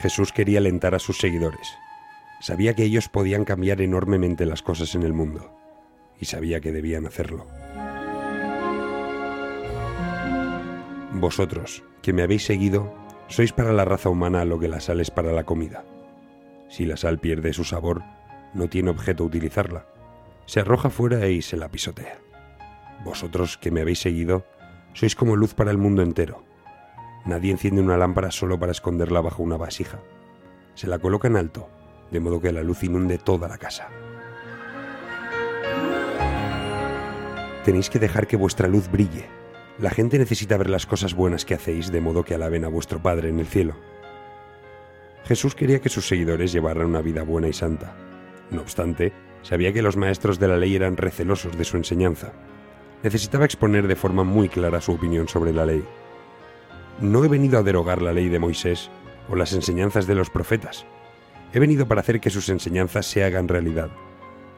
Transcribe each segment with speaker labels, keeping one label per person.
Speaker 1: Jesús quería alentar a sus seguidores. Sabía que ellos podían cambiar enormemente las cosas en el mundo y sabía que debían hacerlo. Vosotros, que me habéis seguido, sois para la raza humana lo que la sal es para la comida. Si la sal pierde su sabor, no tiene objeto utilizarla. Se arroja fuera y se la pisotea. Vosotros, que me habéis seguido, sois como luz para el mundo entero. Nadie enciende una lámpara solo para esconderla bajo una vasija. Se la coloca en alto, de modo que la luz inunde toda la casa. Tenéis que dejar que vuestra luz brille. La gente necesita ver las cosas buenas que hacéis, de modo que alaben a vuestro Padre en el cielo. Jesús quería que sus seguidores llevaran una vida buena y santa. No obstante, sabía que los maestros de la ley eran recelosos de su enseñanza. Necesitaba exponer de forma muy clara su opinión sobre la ley. No he venido a derogar la ley de Moisés o las enseñanzas de los profetas. He venido para hacer que sus enseñanzas se hagan realidad.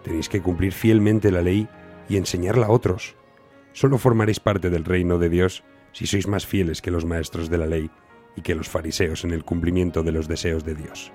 Speaker 1: Tenéis que cumplir fielmente la ley y enseñarla a otros. Solo formaréis parte del reino de Dios si sois más fieles que los maestros de la ley y que los fariseos en el cumplimiento de los deseos de Dios.